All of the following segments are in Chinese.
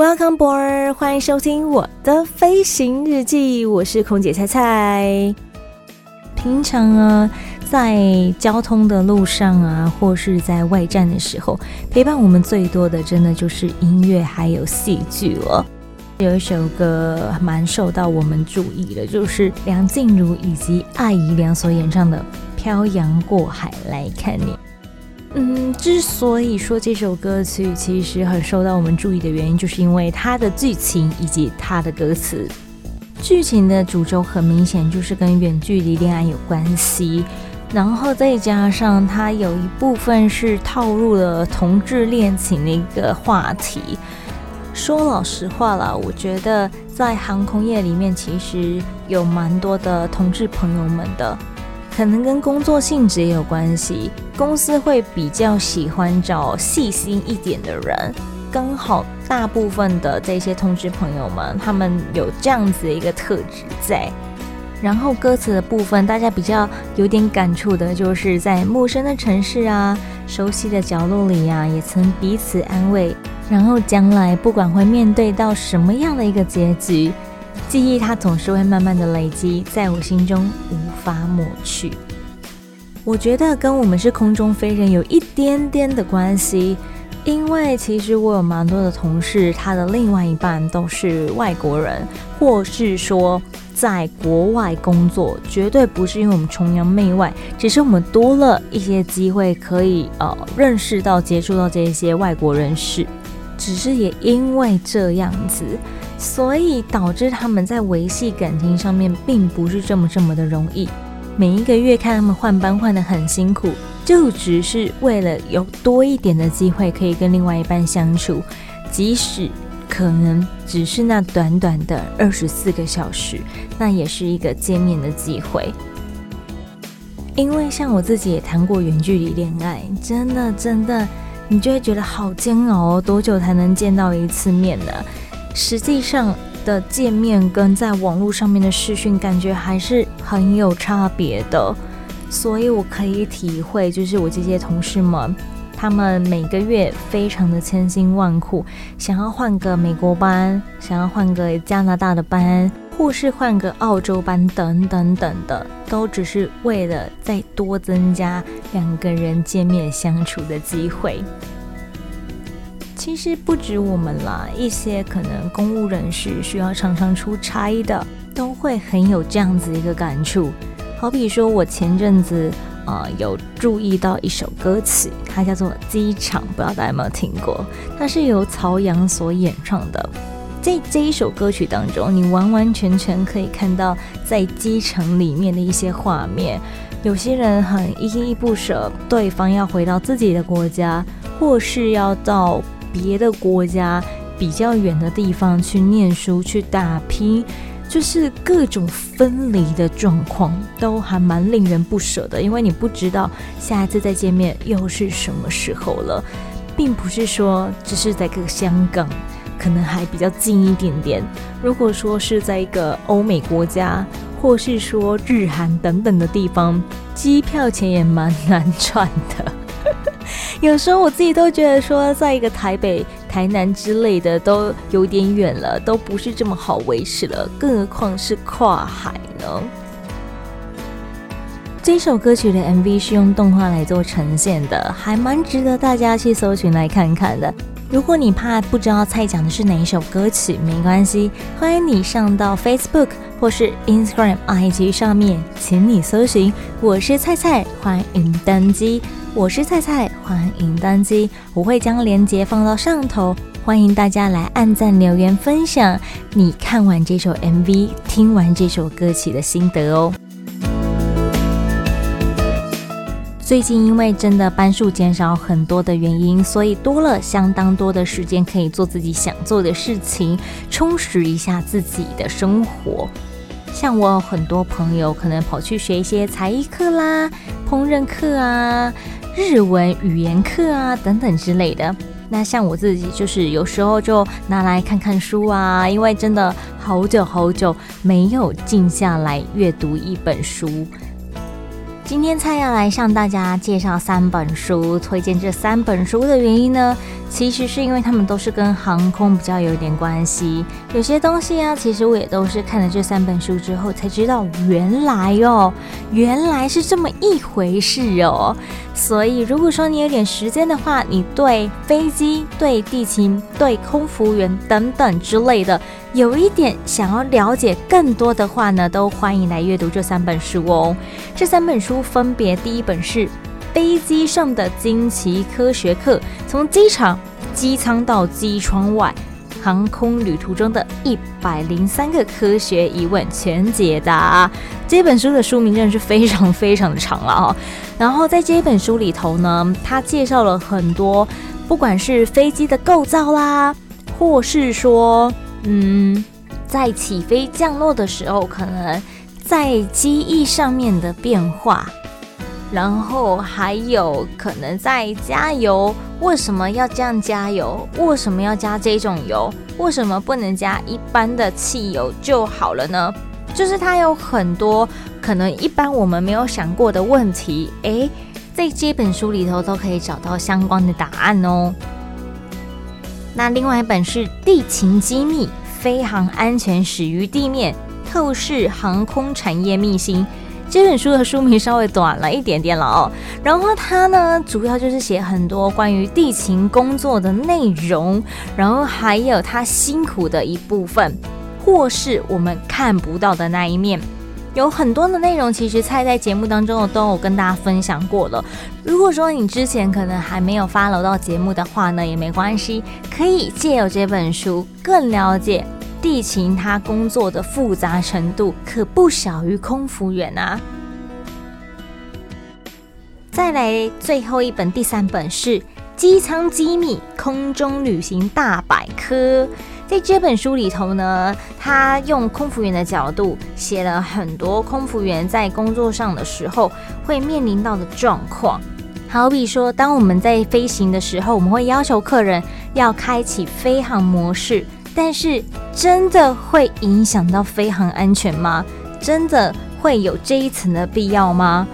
Welcome board，欢迎收听我的飞行日记，我是空姐菜菜。平常啊，在交通的路上啊，或是在外站的时候，陪伴我们最多的，真的就是音乐还有戏剧了。有一首歌蛮受到我们注意的，就是梁静茹以及艾怡良所演唱的《漂洋过海来看你》。嗯，之所以说这首歌曲其实很受到我们注意的原因，就是因为它的剧情以及它的歌词。剧情的主轴很明显就是跟远距离恋爱有关系，然后再加上它有一部分是套入了同志恋情的一个话题。说老实话啦，我觉得在航空业里面其实有蛮多的同志朋友们的。可能跟工作性质也有关系，公司会比较喜欢找细心一点的人。刚好大部分的这些同志朋友们，他们有这样子的一个特质在。然后歌词的部分，大家比较有点感触的，就是在陌生的城市啊，熟悉的角落里呀、啊，也曾彼此安慰。然后将来不管会面对到什么样的一个结局。记忆它总是会慢慢的累积，在我心中无法抹去。我觉得跟我们是空中飞人有一点点的关系，因为其实我有蛮多的同事，他的另外一半都是外国人，或是说在国外工作，绝对不是因为我们崇洋媚外，只是我们多了一些机会可以呃认识到、接触到这些外国人士，只是也因为这样子。所以导致他们在维系感情上面并不是这么这么的容易。每一个月看他们换班换得很辛苦，就只是为了有多一点的机会可以跟另外一半相处，即使可能只是那短短的二十四个小时，那也是一个见面的机会。因为像我自己也谈过远距离恋爱，真的真的，你就会觉得好煎熬哦，多久才能见到一次面呢？实际上的见面跟在网络上面的视讯感觉还是很有差别的，所以我可以体会，就是我这些同事们，他们每个月非常的千辛万苦，想要换个美国班，想要换个加拿大的班，或是换个澳洲班等等等的，都只是为了再多增加两个人见面相处的机会。其实不止我们啦，一些可能公务人士需要常常出差的，都会很有这样子一个感触。好比说，我前阵子啊、有注意到一首歌曲，它叫做《机场》，不知道大家有没有听过？它是由曹阳所演唱的。在这一首歌曲当中，你完完全全可以看到在机场里面的一些画面。有些人很依依不舍，对方要回到自己的国家，或是要到。别的国家比较远的地方去念书去打拼，就是各种分离的状况，都还蛮令人不舍的。因为你不知道下一次再见面又是什么时候了，并不是说只是在个香港，可能还比较近一点点。如果说是在一个欧美国家，或是说日韩等等的地方，机票钱也蛮难赚的。有时候我自己都觉得说，在一个台北、台南之类的都有点远了，都不是这么好维持了，更何况是跨海呢？这首歌曲的 MV 是用动画来做呈现的，还蛮值得大家去搜寻来看看的。如果你怕不知道蔡讲的是哪一首歌曲，没关系，欢迎你上到 Facebook 或是 Instagram IG 上面，请你搜寻“我是蔡蔡”，欢迎登机。我是菜菜，欢迎登机。我会将链接放到上头，欢迎大家来按赞、留言、分享你看完这首 MV、听完这首歌曲的心得哦。最近因为真的班数减少很多的原因，所以多了相当多的时间可以做自己想做的事情，充实一下自己的生活。像我很多朋友可能跑去学一些才艺课啦、烹饪课啊、日文语言课啊等等之类的。那像我自己就是有时候就拿来看看书啊，因为真的好久好久没有静下来阅读一本书。今天菜要来向大家介绍三本书，推荐这三本书的原因呢，其实是因为他们都是跟航空比较有点关系。有些东西啊，其实我也都是看了这三本书之后才知道，原来哦，原来是这么一回事哦。所以如果说你有点时间的话，你对飞机、对地勤、对空服务员等等之类的，有一点想要了解更多的话呢，都欢迎来阅读这三本书哦。这三本书分别，第一本是《飞机上的惊奇科学课》，从机场、机舱到机窗外，航空旅途中的一百零三个科学疑问全解答。这本书的书名真的是非常非常的长了哦。然后在这本书里头呢，它介绍了很多，不管是飞机的构造啦，或是说，嗯，在起飞降落的时候，可能在机翼上面的变化，然后还有可能在加油，为什么要这样加油？为什么要加这种油？为什么不能加一般的汽油就好了呢？就是它有很多可能一般我们没有想过的问题，诶，在这本书里头都可以找到相关的答案哦。那另外一本是《地勤机密：飞航安全始于地面，透视航空产业秘辛》。这本书的书名稍微短了一点点了哦。然后它呢，主要就是写很多关于地勤工作的内容，然后还有它辛苦的一部分，或是我们看不到的那一面。有很多的内容，其实菜在节目当中都有跟大家分享过了。如果说你之前可能还没有 follow 到节目的话呢，也没关系，可以借由这本书更了解地勤他工作的复杂程度，可不小于空服员啊。再来最后一本，第三本是《机舱机密：空中旅行大百科》。在这本书里头呢，他用空服员的角度写了很多空服员在工作上的时候会面临到的状况。好比说，当我们在飞行的时候，我们会要求客人要开启飞航模式，但是真的会影响到飞行安全吗？真的会有这一层的必要吗？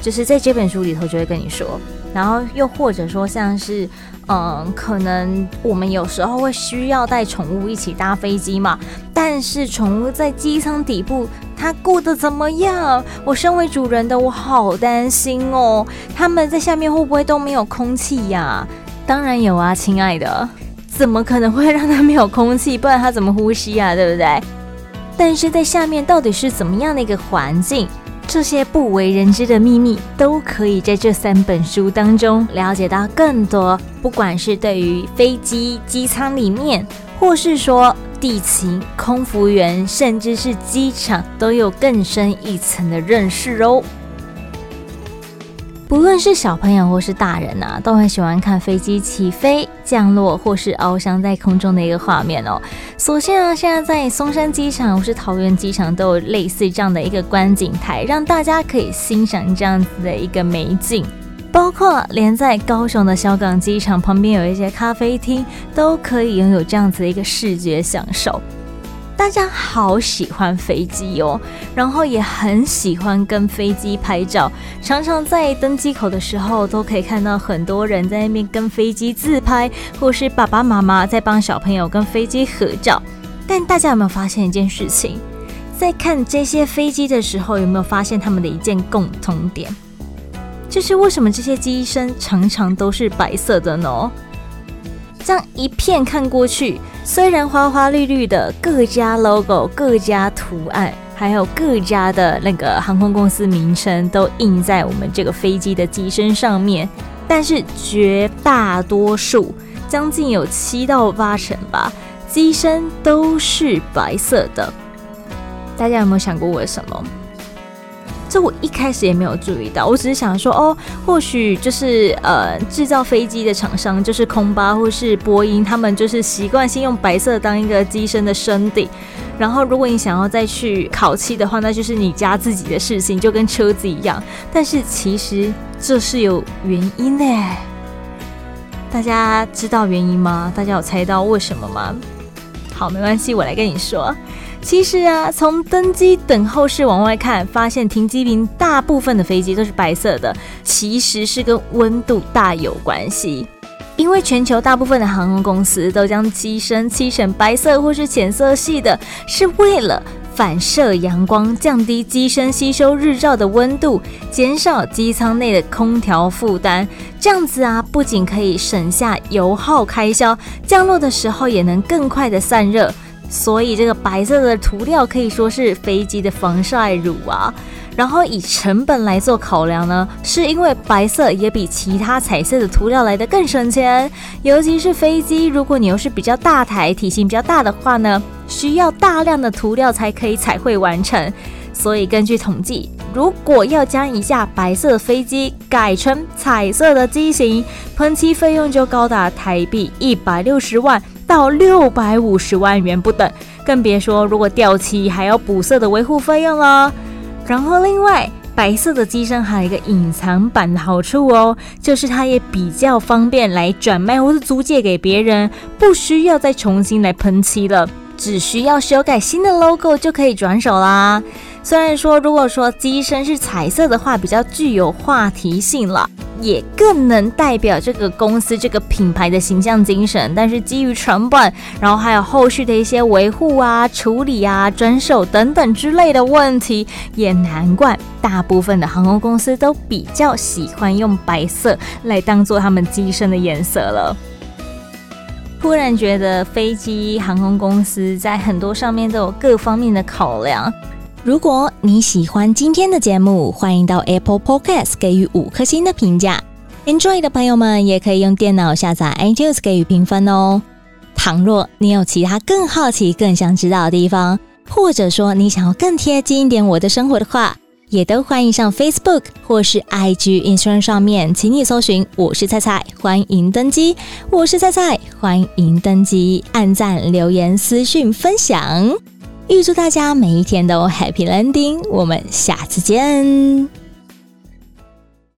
就是在这本书里头就会跟你说。然后又或者说，像是。嗯，可能我们有时候会需要带宠物一起搭飞机嘛，但是宠物在机舱底部，它过得怎么样？我身为主人的，我好担心哦。他们在下面会不会都没有空气呀？当然有啊，亲爱的，怎么可能会让它没有空气？不然它怎么呼吸啊？对不对？但是在下面到底是怎么样的一个环境？这些不为人知的秘密都可以在这三本书当中了解到更多。不管是对于飞机机舱里面，或是说地勤、空服员，甚至是机场，都有更深一层的认识哦。不论是小朋友或是大人啊，都很喜欢看飞机起飞、降落或是翱翔在空中的一个画面哦。所幸啊，现在在松山机场或是桃园机场都有类似这样的一个观景台，让大家可以欣赏这样子的一个美景。包括连在高雄的小港机场旁边有一些咖啡厅，都可以拥有这样子的一个视觉享受。大家好喜欢飞机哦，然后也很喜欢跟飞机拍照，常常在登机口的时候都可以看到很多人在那边跟飞机自拍，或是爸爸妈妈在帮小朋友跟飞机合照。但大家有没有发现一件事情？在看这些飞机的时候，有没有发现他们的一件共同点？就是为什么这些机身常常都是白色的呢？这样一片看过去，虽然花花绿绿的各家 logo、各家图案，还有各家的那个航空公司名称都印在我们这个飞机的机身上面，但是绝大多数，将近有七到八成吧，机身都是白色的。大家有没有想过为什么？这我一开始也没有注意到，我只是想说，哦，或许就是呃，制造飞机的厂商就是空巴或是波音，他们就是习惯性用白色当一个机身的身底。然后，如果你想要再去烤漆的话，那就是你家自己的事情，就跟车子一样。但是其实这是有原因的，大家知道原因吗？大家有猜到为什么吗？好，没关系，我来跟你说。其实啊，从登机等候室往外看，发现停机坪大部分的飞机都是白色的，其实是跟温度大有关系。因为全球大部分的航空公司都将机身漆成白色或是浅色系的，是为了反射阳光，降低机身吸收日照的温度，减少机舱内的空调负担。这样子啊，不仅可以省下油耗开销，降落的时候也能更快的散热。所以这个白色的涂料可以说是飞机的防晒乳啊。然后以成本来做考量呢，是因为白色也比其他彩色的涂料来的更省钱，尤其是飞机，如果你又是比较大台、体型比较大的话呢，需要大量的涂料才可以彩绘完成。所以根据统计，如果要将一架白色的飞机改成彩色的机型，喷漆费用就高达台币一百六十万到六百五十万元不等，更别说如果掉漆还要补色的维护费用了。然后，另外，白色的机身还有一个隐藏版的好处哦，就是它也比较方便来转卖或是租借给别人，不需要再重新来喷漆了，只需要修改新的 logo 就可以转手啦。虽然说，如果说机身是彩色的话，比较具有话题性了。也更能代表这个公司这个品牌的形象精神，但是基于成本，然后还有后续的一些维护啊、处理啊、转手等等之类的问题，也难怪大部分的航空公司都比较喜欢用白色来当做他们机身的颜色了。突然觉得飞机航空公司在很多上面都有各方面的考量。如果你喜欢今天的节目，欢迎到 Apple Podcast 给予五颗星的评价。Enjoy 的朋友们也可以用电脑下载 iTunes 给予评分哦。倘若你有其他更好奇、更想知道的地方，或者说你想要更贴近一点我的生活的话，也都欢迎上 Facebook 或是 IG Instagram 上面，请你搜寻“我是菜菜”，欢迎登机。我是菜菜，欢迎登机，按赞、留言、私讯、分享。预祝大家每一天都 Happy Landing，我们下次见。